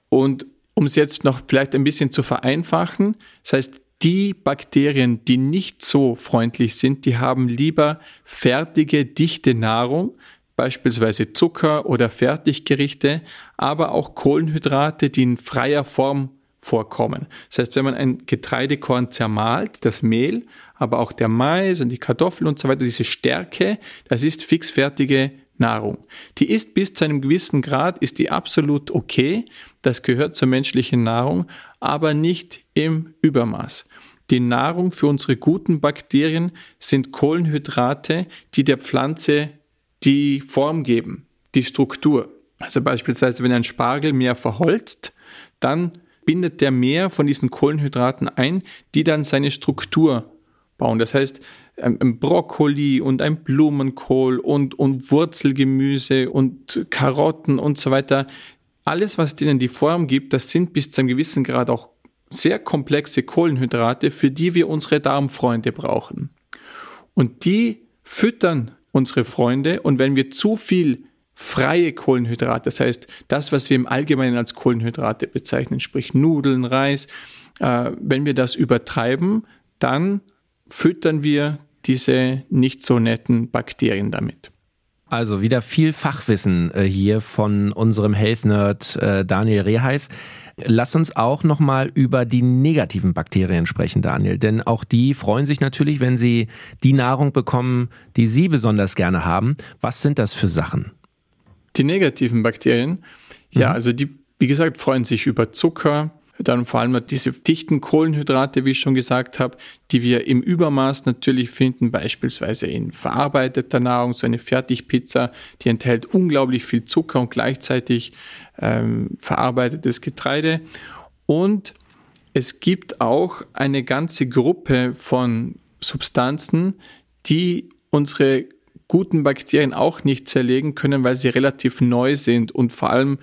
Und um es jetzt noch vielleicht ein bisschen zu vereinfachen, das heißt, die Bakterien, die nicht so freundlich sind, die haben lieber fertige, dichte Nahrung, beispielsweise Zucker oder Fertiggerichte, aber auch Kohlenhydrate, die in freier Form vorkommen. Das heißt, wenn man ein Getreidekorn zermahlt, das Mehl, aber auch der Mais und die Kartoffel und so weiter, diese Stärke, das ist fixfertige Nahrung. Die ist bis zu einem gewissen Grad, ist die absolut okay. Das gehört zur menschlichen Nahrung, aber nicht im Übermaß. Die Nahrung für unsere guten Bakterien sind Kohlenhydrate, die der Pflanze die Form geben, die Struktur. Also beispielsweise, wenn ein Spargel mehr verholzt, dann bindet der mehr von diesen Kohlenhydraten ein, die dann seine Struktur bauen. Das heißt, ein Brokkoli und ein Blumenkohl und, und Wurzelgemüse und Karotten und so weiter. Alles, was denen die Form gibt, das sind bis zu einem gewissen Grad auch sehr komplexe Kohlenhydrate, für die wir unsere Darmfreunde brauchen. Und die füttern unsere Freunde und wenn wir zu viel freie Kohlenhydrate, das heißt das, was wir im Allgemeinen als Kohlenhydrate bezeichnen, sprich Nudeln, Reis, äh, wenn wir das übertreiben, dann füttern wir diese nicht so netten Bakterien damit. Also wieder viel Fachwissen äh, hier von unserem Health Nerd äh, Daniel Reheis. Lass uns auch nochmal über die negativen Bakterien sprechen, Daniel. Denn auch die freuen sich natürlich, wenn sie die Nahrung bekommen, die sie besonders gerne haben. Was sind das für Sachen? Die negativen Bakterien, ja, mhm. also die, wie gesagt, freuen sich über Zucker, dann vor allem diese dichten Kohlenhydrate, wie ich schon gesagt habe, die wir im Übermaß natürlich finden, beispielsweise in verarbeiteter Nahrung, so eine Fertigpizza, die enthält unglaublich viel Zucker und gleichzeitig ähm, verarbeitetes Getreide. Und es gibt auch eine ganze Gruppe von Substanzen, die unsere guten Bakterien auch nicht zerlegen können, weil sie relativ neu sind und vor allem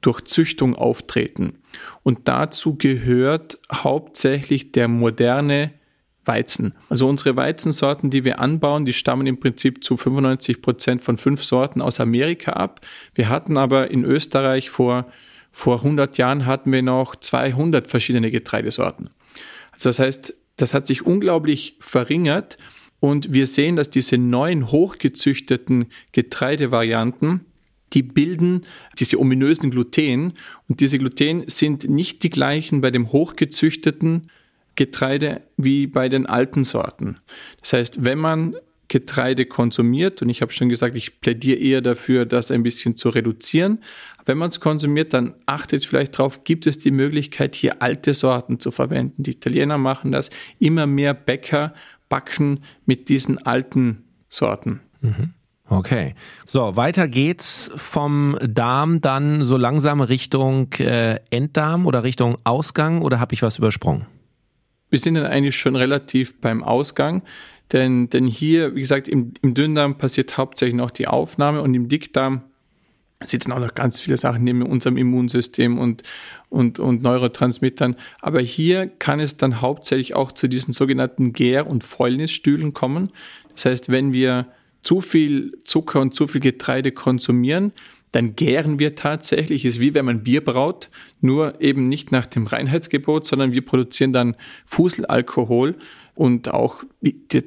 durch Züchtung auftreten. Und dazu gehört hauptsächlich der moderne Weizen. Also unsere Weizensorten, die wir anbauen, die stammen im Prinzip zu 95 Prozent von fünf Sorten aus Amerika ab. Wir hatten aber in Österreich vor, vor 100 Jahren hatten wir noch 200 verschiedene Getreidesorten. Also das heißt, das hat sich unglaublich verringert und wir sehen, dass diese neuen hochgezüchteten Getreidevarianten die bilden diese ominösen Gluten. Und diese Gluten sind nicht die gleichen bei dem hochgezüchteten Getreide wie bei den alten Sorten. Das heißt, wenn man Getreide konsumiert, und ich habe schon gesagt, ich plädiere eher dafür, das ein bisschen zu reduzieren. Wenn man es konsumiert, dann achtet vielleicht darauf, gibt es die Möglichkeit, hier alte Sorten zu verwenden. Die Italiener machen das. Immer mehr Bäcker backen mit diesen alten Sorten. Mhm. Okay. So, weiter geht's vom Darm dann so langsam Richtung äh, Enddarm oder Richtung Ausgang oder habe ich was übersprungen? Wir sind dann eigentlich schon relativ beim Ausgang, denn, denn hier, wie gesagt, im, im Dünndarm passiert hauptsächlich noch die Aufnahme und im Dickdarm sitzen auch noch ganz viele Sachen neben unserem Immunsystem und, und, und Neurotransmittern. Aber hier kann es dann hauptsächlich auch zu diesen sogenannten Gär- und Fäulnisstühlen kommen. Das heißt, wenn wir zu viel Zucker und zu viel Getreide konsumieren, dann gären wir tatsächlich. Ist wie wenn man Bier braut, nur eben nicht nach dem Reinheitsgebot, sondern wir produzieren dann Fuselalkohol und auch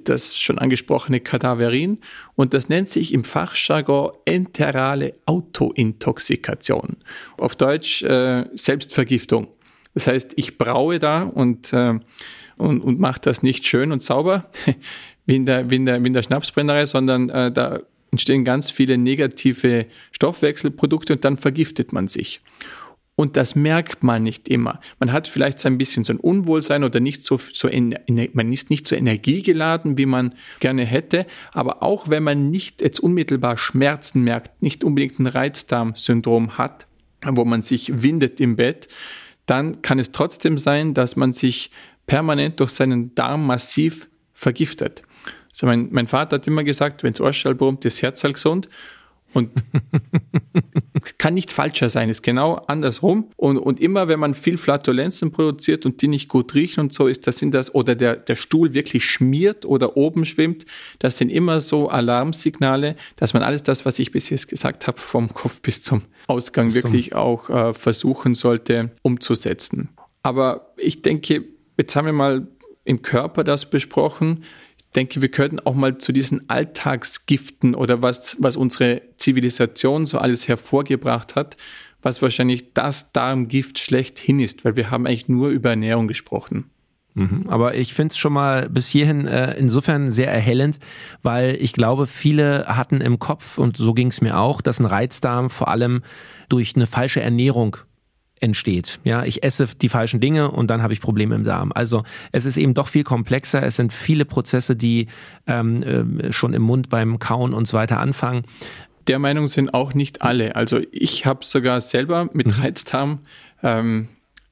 das schon angesprochene Kadaverin. Und das nennt sich im Fachjargon enterale Autointoxikation. Auf Deutsch äh, Selbstvergiftung. Das heißt, ich braue da und, äh, und, und mache das nicht schön und sauber wie in der, wie in der, wie in der Schnapsbrennerei, sondern äh, da entstehen ganz viele negative Stoffwechselprodukte und dann vergiftet man sich. Und das merkt man nicht immer. Man hat vielleicht so ein bisschen so ein Unwohlsein oder nicht so, so man ist nicht so energiegeladen, wie man gerne hätte. Aber auch wenn man nicht jetzt unmittelbar Schmerzen merkt, nicht unbedingt ein Reizdarmsyndrom hat, wo man sich windet im Bett, dann kann es trotzdem sein, dass man sich permanent durch seinen Darm massiv vergiftet. Also mein, mein Vater hat immer gesagt, wenn es Arschschall brummt, ist Herz halt gesund. Und kann nicht falscher sein, ist genau andersrum. Und, und immer, wenn man viel Flatulenzen produziert und die nicht gut riechen und so, ist das sind das, oder der, der Stuhl wirklich schmiert oder oben schwimmt, das sind immer so Alarmsignale, dass man alles das, was ich bis jetzt gesagt habe, vom Kopf bis zum Ausgang wirklich auch äh, versuchen sollte umzusetzen. Aber ich denke, jetzt haben wir mal im Körper das besprochen denke, wir könnten auch mal zu diesen Alltagsgiften oder was, was unsere Zivilisation so alles hervorgebracht hat, was wahrscheinlich das Darmgift schlechthin ist, weil wir haben eigentlich nur über Ernährung gesprochen. Mhm. Aber ich finde es schon mal bis hierhin äh, insofern sehr erhellend, weil ich glaube, viele hatten im Kopf, und so ging es mir auch, dass ein Reizdarm vor allem durch eine falsche Ernährung entsteht. Ja, ich esse die falschen Dinge und dann habe ich Probleme im Darm. Also es ist eben doch viel komplexer. Es sind viele Prozesse, die ähm, äh, schon im Mund beim Kauen und so weiter anfangen. Der Meinung sind auch nicht alle. Also ich habe sogar selber mit mhm. Reizdarm ähm,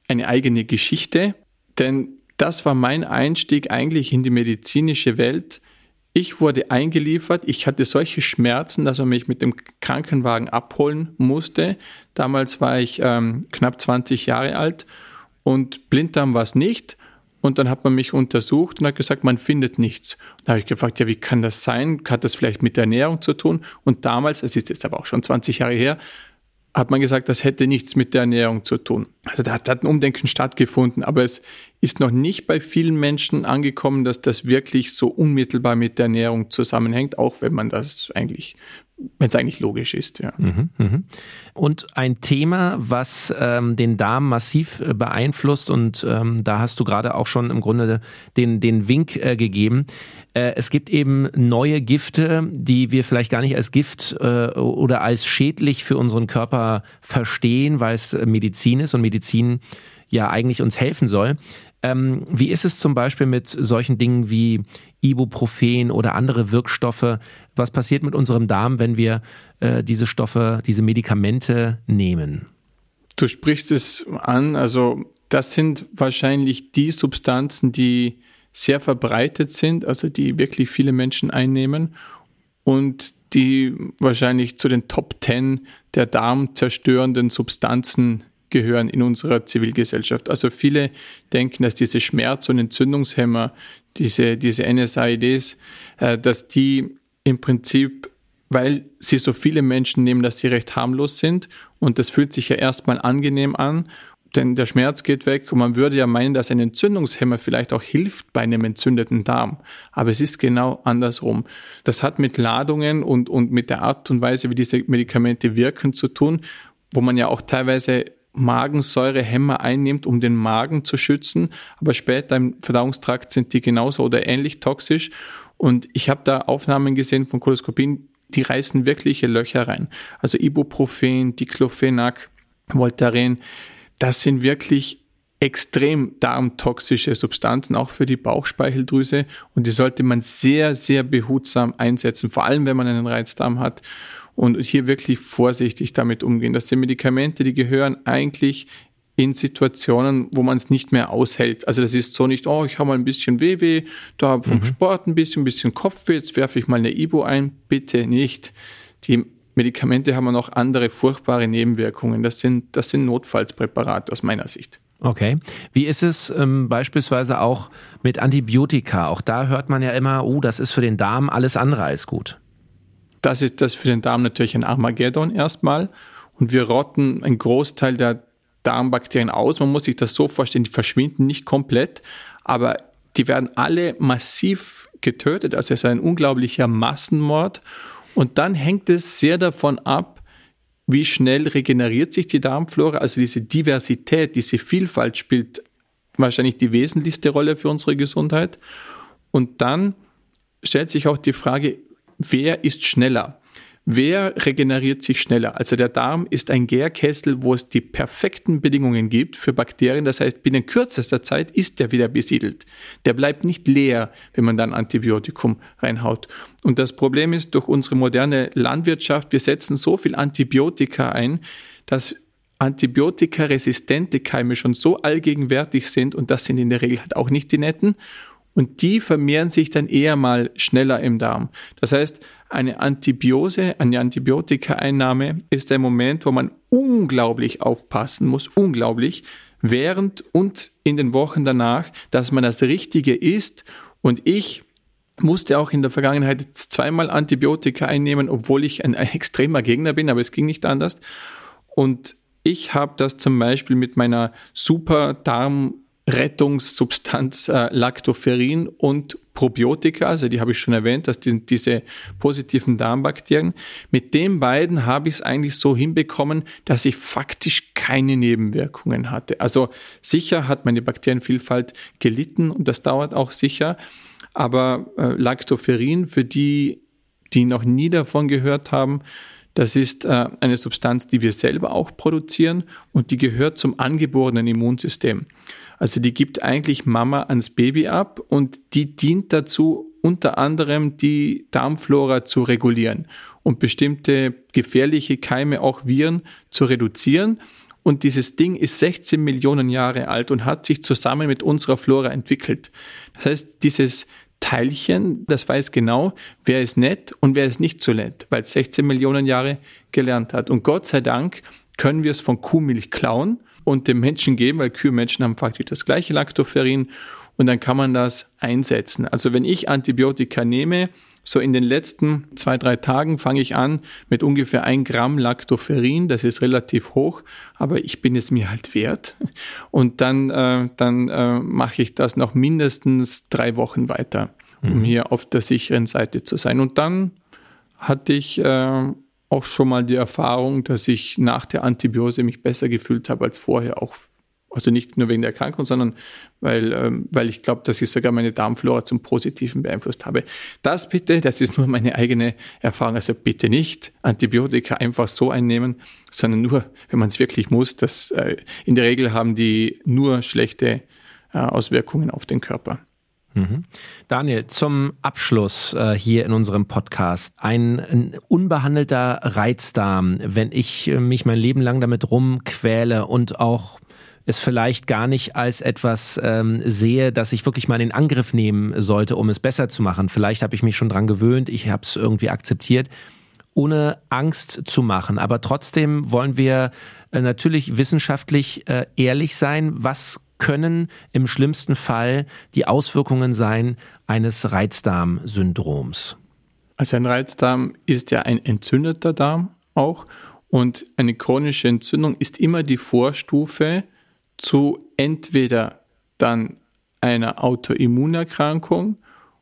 eine eigene Geschichte, denn das war mein Einstieg eigentlich in die medizinische Welt. Ich wurde eingeliefert, ich hatte solche Schmerzen, dass man mich mit dem Krankenwagen abholen musste. Damals war ich ähm, knapp 20 Jahre alt und Blinddarm war es nicht. Und dann hat man mich untersucht und hat gesagt, man findet nichts. Und da habe ich gefragt, ja, wie kann das sein? Hat das vielleicht mit der Ernährung zu tun? Und damals, es ist jetzt aber auch schon 20 Jahre her, hat man gesagt, das hätte nichts mit der Ernährung zu tun. Also da hat, hat ein Umdenken stattgefunden, aber es ist noch nicht bei vielen Menschen angekommen, dass das wirklich so unmittelbar mit der Ernährung zusammenhängt, auch wenn man das eigentlich wenn es eigentlich logisch ist, ja. Mhm, mhm. Und ein Thema, was ähm, den Darm massiv äh, beeinflusst, und ähm, da hast du gerade auch schon im Grunde den, den Wink äh, gegeben. Äh, es gibt eben neue Gifte, die wir vielleicht gar nicht als Gift äh, oder als schädlich für unseren Körper verstehen, weil es Medizin ist und Medizin ja eigentlich uns helfen soll. Ähm, wie ist es zum Beispiel mit solchen Dingen wie Ibuprofen oder andere Wirkstoffe? Was passiert mit unserem Darm, wenn wir äh, diese Stoffe, diese Medikamente nehmen? Du sprichst es an, also das sind wahrscheinlich die Substanzen, die sehr verbreitet sind, also die wirklich viele Menschen einnehmen und die wahrscheinlich zu den Top 10 der darmzerstörenden Substanzen gehören in unserer Zivilgesellschaft. Also viele denken, dass diese Schmerz- und Entzündungshemmer, diese, diese NSAIDs, äh, dass die im Prinzip, weil sie so viele Menschen nehmen, dass sie recht harmlos sind und das fühlt sich ja erstmal angenehm an, denn der Schmerz geht weg und man würde ja meinen, dass ein Entzündungshemmer vielleicht auch hilft bei einem entzündeten Darm. Aber es ist genau andersrum. Das hat mit Ladungen und, und mit der Art und Weise, wie diese Medikamente wirken, zu tun, wo man ja auch teilweise Magensäurehemmer einnimmt, um den Magen zu schützen. Aber später im Verdauungstrakt sind die genauso oder ähnlich toxisch. Und ich habe da Aufnahmen gesehen von Koloskopien, die reißen wirkliche Löcher rein. Also Ibuprofen, Diclofenac, Voltaren, das sind wirklich extrem darmtoxische Substanzen, auch für die Bauchspeicheldrüse. Und die sollte man sehr, sehr behutsam einsetzen, vor allem wenn man einen Reizdarm hat und hier wirklich vorsichtig damit umgehen. Das sind Medikamente, die gehören eigentlich in Situationen, wo man es nicht mehr aushält. Also das ist so nicht, oh, ich habe mal ein bisschen Wehweh, da vom mhm. Sport ein bisschen, ein bisschen Kopfweh, jetzt werfe ich mal eine Ibo ein. Bitte nicht. Die Medikamente haben noch andere furchtbare Nebenwirkungen. Das sind, das sind Notfallspräparate aus meiner Sicht. Okay. Wie ist es ähm, beispielsweise auch mit Antibiotika? Auch da hört man ja immer, oh, das ist für den Darm alles andere als gut. Das ist das für den Darm natürlich ein Armageddon erstmal. Und wir rotten einen Großteil der Darmbakterien aus. Man muss sich das so vorstellen, die verschwinden nicht komplett, aber die werden alle massiv getötet. Also es ist ein unglaublicher Massenmord. Und dann hängt es sehr davon ab, wie schnell regeneriert sich die Darmflora. Also diese Diversität, diese Vielfalt spielt wahrscheinlich die wesentlichste Rolle für unsere Gesundheit. Und dann stellt sich auch die Frage, wer ist schneller? Wer regeneriert sich schneller? Also der Darm ist ein Gärkessel, wo es die perfekten Bedingungen gibt für Bakterien. Das heißt, binnen kürzester Zeit ist der wieder besiedelt. Der bleibt nicht leer, wenn man dann Antibiotikum reinhaut. Und das Problem ist, durch unsere moderne Landwirtschaft, wir setzen so viel Antibiotika ein, dass antibiotikaresistente Keime schon so allgegenwärtig sind und das sind in der Regel halt auch nicht die netten und die vermehren sich dann eher mal schneller im Darm. Das heißt, eine Antibiose, eine Antibiotikaeinnahme ist der Moment, wo man unglaublich aufpassen muss, unglaublich, während und in den Wochen danach, dass man das Richtige isst. Und ich musste auch in der Vergangenheit zweimal Antibiotika einnehmen, obwohl ich ein, extremer Gegner bin, aber es ging nicht anders. Und ich habe das zum Beispiel mit meiner super Darm Rettungssubstanz äh, Lactoferrin und Probiotika, also die habe ich schon erwähnt, dass die, diese positiven Darmbakterien. Mit den beiden habe ich es eigentlich so hinbekommen, dass ich faktisch keine Nebenwirkungen hatte. Also sicher hat meine Bakterienvielfalt gelitten und das dauert auch sicher, aber äh, Lactoferrin, für die, die noch nie davon gehört haben, das ist äh, eine Substanz, die wir selber auch produzieren und die gehört zum angeborenen Immunsystem. Also die gibt eigentlich Mama ans Baby ab und die dient dazu, unter anderem die Darmflora zu regulieren und bestimmte gefährliche Keime, auch Viren, zu reduzieren. Und dieses Ding ist 16 Millionen Jahre alt und hat sich zusammen mit unserer Flora entwickelt. Das heißt, dieses Teilchen, das weiß genau, wer ist nett und wer ist nicht so nett, weil es 16 Millionen Jahre gelernt hat. Und Gott sei Dank können wir es von Kuhmilch klauen und dem Menschen geben, weil Kühe und Menschen haben faktisch das gleiche Lactoferrin und dann kann man das einsetzen. Also wenn ich Antibiotika nehme, so in den letzten zwei, drei Tagen fange ich an mit ungefähr ein Gramm Lactoferrin. Das ist relativ hoch, aber ich bin es mir halt wert. Und dann, äh, dann äh, mache ich das noch mindestens drei Wochen weiter, um mhm. hier auf der sicheren Seite zu sein. Und dann hatte ich äh, auch schon mal die Erfahrung, dass ich nach der Antibiose mich besser gefühlt habe als vorher, auch also nicht nur wegen der Erkrankung, sondern weil, ähm, weil ich glaube, dass ich sogar meine Darmflora zum Positiven beeinflusst habe. Das bitte, das ist nur meine eigene Erfahrung. Also bitte nicht Antibiotika einfach so einnehmen, sondern nur, wenn man es wirklich muss. Das, äh, in der Regel haben die nur schlechte äh, Auswirkungen auf den Körper. Mhm. Daniel, zum Abschluss äh, hier in unserem Podcast. Ein, ein, unbehandelter Reizdarm, wenn ich äh, mich mein Leben lang damit rumquäle und auch es vielleicht gar nicht als etwas ähm, sehe, dass ich wirklich mal in Angriff nehmen sollte, um es besser zu machen. Vielleicht habe ich mich schon dran gewöhnt, ich habe es irgendwie akzeptiert, ohne Angst zu machen. Aber trotzdem wollen wir äh, natürlich wissenschaftlich äh, ehrlich sein. Was können im schlimmsten Fall die Auswirkungen sein eines Reizdarmsyndroms? Also ein Reizdarm ist ja ein entzündeter Darm auch und eine chronische Entzündung ist immer die Vorstufe zu entweder dann einer Autoimmunerkrankung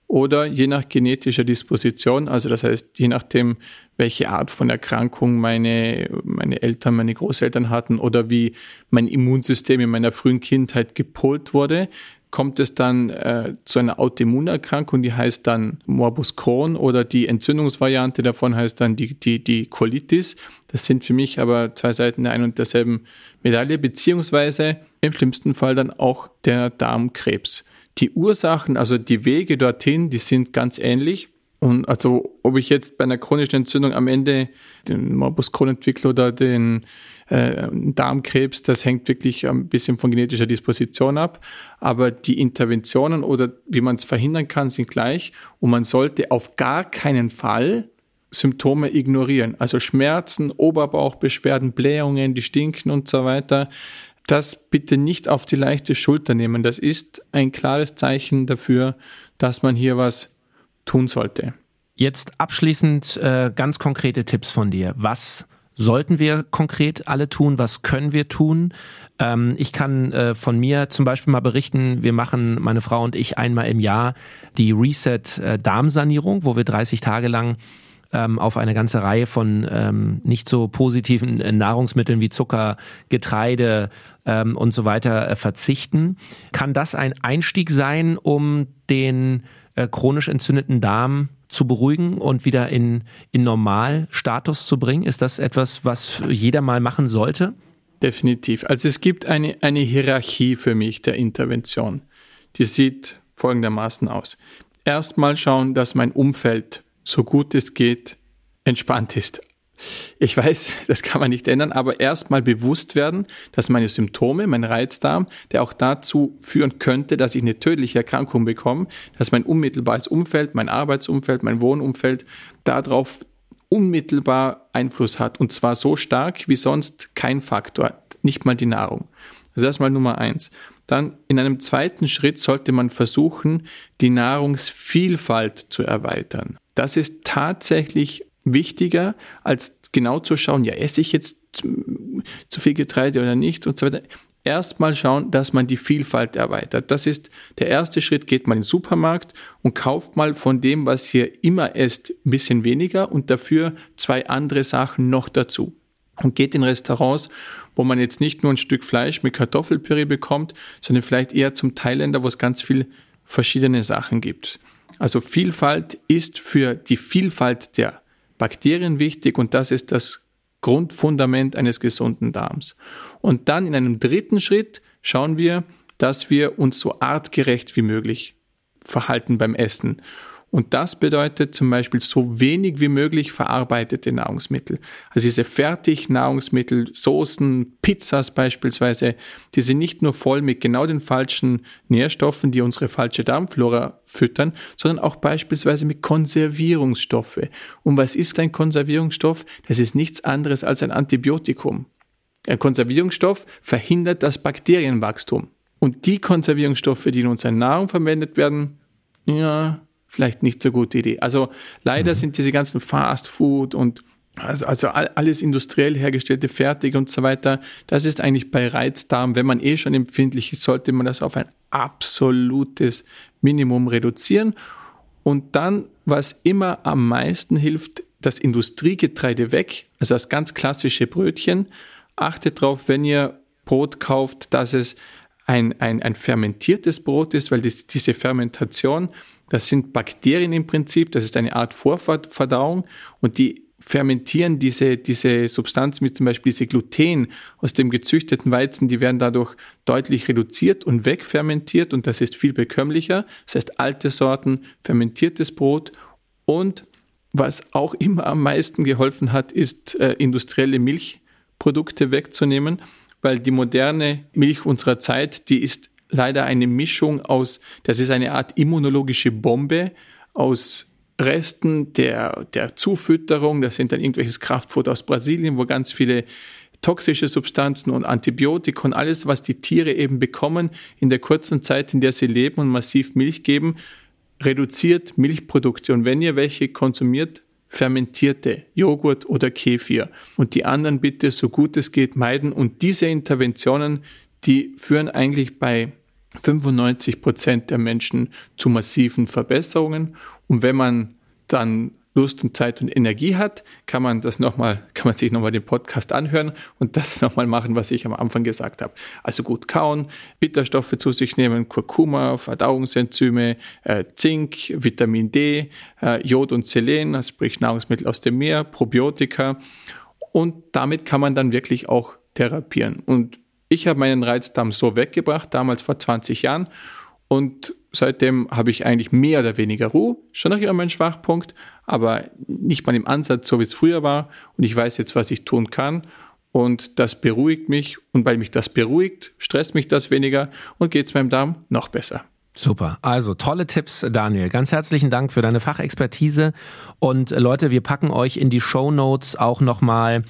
oder je nach genetischer Disposition, also das heißt, je nachdem, welche Art von Erkrankung meine, meine Eltern, meine Großeltern hatten oder wie mein Immunsystem in meiner frühen Kindheit gepolt wurde, kommt es dann äh, zu einer Autoimmunerkrankung, die heißt dann Morbus Crohn oder die Entzündungsvariante davon heißt dann die, die, die Colitis. Das sind für mich aber zwei Seiten der einen und derselben Medaille, beziehungsweise im schlimmsten Fall dann auch der Darmkrebs. Die Ursachen, also die Wege dorthin, die sind ganz ähnlich. Und also, ob ich jetzt bei einer chronischen Entzündung am Ende den Morbus Crohn entwickle oder den äh, Darmkrebs, das hängt wirklich ein bisschen von genetischer Disposition ab. Aber die Interventionen oder wie man es verhindern kann, sind gleich. Und man sollte auf gar keinen Fall Symptome ignorieren. Also Schmerzen, Oberbauchbeschwerden, Blähungen, die stinken und so weiter das bitte nicht auf die leichte Schulter nehmen. Das ist ein klares Zeichen dafür, dass man hier was tun sollte. Jetzt abschließend äh, ganz konkrete Tipps von dir. Was sollten wir konkret alle tun? Was können wir tun? Ähm, ich kann äh, von mir zum Beispiel mal berichten, wir machen, meine Frau und ich, einmal im Jahr die Reset äh, Darmsanierung, wo wir 30 Tage lang ähm, auf eine ganze Reihe von ähm, nicht so positiven äh, Nahrungsmitteln wie Zucker, Getreide ähm, und so weiter äh, verzichten. Kann das ein Einstieg sein, um den äh, chronisch entzündeten Darm zu beruhigen und wieder in, in Normalstatus zu bringen? Ist das etwas, was jeder mal machen sollte? Definitiv. Also es gibt eine, eine Hierarchie für mich der Intervention. Die sieht folgendermaßen aus. Erstmal schauen, dass mein Umfeld so gut es geht entspannt ist. Ich weiß, das kann man nicht ändern, aber erstmal bewusst werden, dass meine Symptome, mein Reizdarm, der auch dazu führen könnte, dass ich eine tödliche Erkrankung bekomme, dass mein unmittelbares Umfeld, mein Arbeitsumfeld, mein Wohnumfeld darauf unmittelbar Einfluss hat. Und zwar so stark wie sonst kein Faktor, nicht mal die Nahrung. Das ist erstmal Nummer eins. Dann in einem zweiten Schritt sollte man versuchen, die Nahrungsvielfalt zu erweitern. Das ist tatsächlich wichtiger, als genau zu schauen, ja, esse ich jetzt zu viel Getreide oder nicht und so weiter. erstmal schauen, dass man die Vielfalt erweitert. Das ist der erste Schritt. Geht mal in den Supermarkt und kauft mal von dem, was ihr immer esst, ein bisschen weniger und dafür zwei andere Sachen noch dazu. Und geht in Restaurants, wo man jetzt nicht nur ein Stück Fleisch mit Kartoffelpüree bekommt, sondern vielleicht eher zum Thailänder, wo es ganz viel verschiedene Sachen gibt. Also Vielfalt ist für die Vielfalt der Bakterien wichtig und das ist das Grundfundament eines gesunden Darms. Und dann in einem dritten Schritt schauen wir, dass wir uns so artgerecht wie möglich verhalten beim Essen. Und das bedeutet zum Beispiel so wenig wie möglich verarbeitete Nahrungsmittel. Also diese Fertignahrungsmittel, Soßen, Pizzas beispielsweise, die sind nicht nur voll mit genau den falschen Nährstoffen, die unsere falsche Darmflora füttern, sondern auch beispielsweise mit Konservierungsstoffe. Und was ist ein Konservierungsstoff? Das ist nichts anderes als ein Antibiotikum. Ein Konservierungsstoff verhindert das Bakterienwachstum. Und die Konservierungsstoffe, die in unserer Nahrung verwendet werden, ja, vielleicht nicht so gute Idee. Also leider mhm. sind diese ganzen Fast Food und also, also alles industriell hergestellte Fertig und so weiter, das ist eigentlich bei Reizdarm, wenn man eh schon empfindlich ist, sollte man das auf ein absolutes Minimum reduzieren. Und dann, was immer am meisten hilft, das Industriegetreide weg, also das ganz klassische Brötchen. Achtet darauf, wenn ihr Brot kauft, dass es ein, ein, ein fermentiertes Brot ist, weil das, diese Fermentation das sind Bakterien im Prinzip, das ist eine Art Vorverdauung und die fermentieren diese, diese Substanz mit zum Beispiel diese Gluten aus dem gezüchteten Weizen, die werden dadurch deutlich reduziert und wegfermentiert und das ist viel bekömmlicher. Das heißt alte Sorten, fermentiertes Brot und was auch immer am meisten geholfen hat, ist äh, industrielle Milchprodukte wegzunehmen, weil die moderne Milch unserer Zeit, die ist leider eine Mischung aus, das ist eine Art immunologische Bombe aus Resten der, der Zufütterung. Das sind dann irgendwelches Kraftfutter aus Brasilien, wo ganz viele toxische Substanzen und Antibiotika und alles, was die Tiere eben bekommen in der kurzen Zeit, in der sie leben und massiv Milch geben, reduziert Milchprodukte. Und wenn ihr welche konsumiert, fermentierte Joghurt oder Kefir und die anderen bitte so gut es geht meiden. Und diese Interventionen, die führen eigentlich bei 95 Prozent der Menschen zu massiven Verbesserungen. Und wenn man dann Lust und Zeit und Energie hat, kann man das nochmal, kann man sich nochmal den Podcast anhören und das nochmal machen, was ich am Anfang gesagt habe. Also gut kauen, Bitterstoffe zu sich nehmen, Kurkuma, Verdauungsenzyme, äh, Zink, Vitamin D, äh, Jod und Selen, sprich Nahrungsmittel aus dem Meer, Probiotika. Und damit kann man dann wirklich auch therapieren. Und ich habe meinen Reizdarm so weggebracht, damals vor 20 Jahren. Und seitdem habe ich eigentlich mehr oder weniger Ruhe. Schon noch immer mein Schwachpunkt, aber nicht mal im Ansatz, so wie es früher war. Und ich weiß jetzt, was ich tun kann. Und das beruhigt mich. Und weil mich das beruhigt, stresst mich das weniger und geht es meinem Darm noch besser. Super. Also tolle Tipps, Daniel. Ganz herzlichen Dank für deine Fachexpertise. Und äh, Leute, wir packen euch in die Show Notes auch nochmal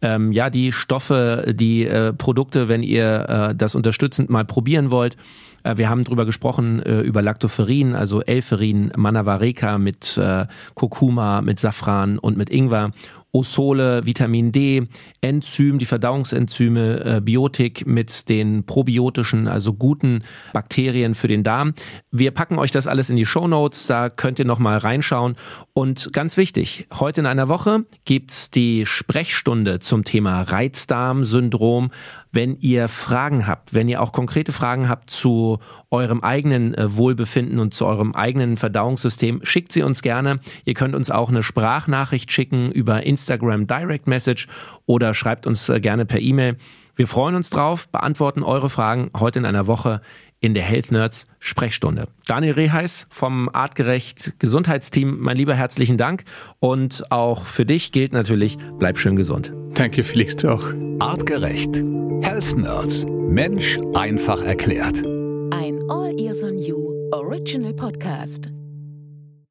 ähm, ja die Stoffe, die äh, Produkte, wenn ihr äh, das unterstützend mal probieren wollt. Äh, wir haben drüber gesprochen äh, über Lactoferrin, also Elferin, Manavareka mit äh, Kurkuma, mit Safran und mit Ingwer Osole, Vitamin D, Enzym, die Verdauungsenzyme, äh, Biotik mit den probiotischen, also guten Bakterien für den Darm. Wir packen euch das alles in die Show Notes, da könnt ihr nochmal reinschauen. Und ganz wichtig, heute in einer Woche gibt's die Sprechstunde zum Thema Reizdarmsyndrom. Wenn ihr Fragen habt, wenn ihr auch konkrete Fragen habt zu eurem eigenen äh, Wohlbefinden und zu eurem eigenen Verdauungssystem, schickt sie uns gerne. Ihr könnt uns auch eine Sprachnachricht schicken über Instagram Direct Message oder schreibt uns äh, gerne per E-Mail. Wir freuen uns drauf, beantworten eure Fragen heute in einer Woche in der Health Nerds Sprechstunde. Daniel Reheis vom Artgerecht Gesundheitsteam, mein lieber herzlichen Dank und auch für dich gilt natürlich, bleib schön gesund. Danke Felix, du auch. Artgerecht. Health Nerds. Mensch einfach erklärt. Ein All Ears on You Original Podcast.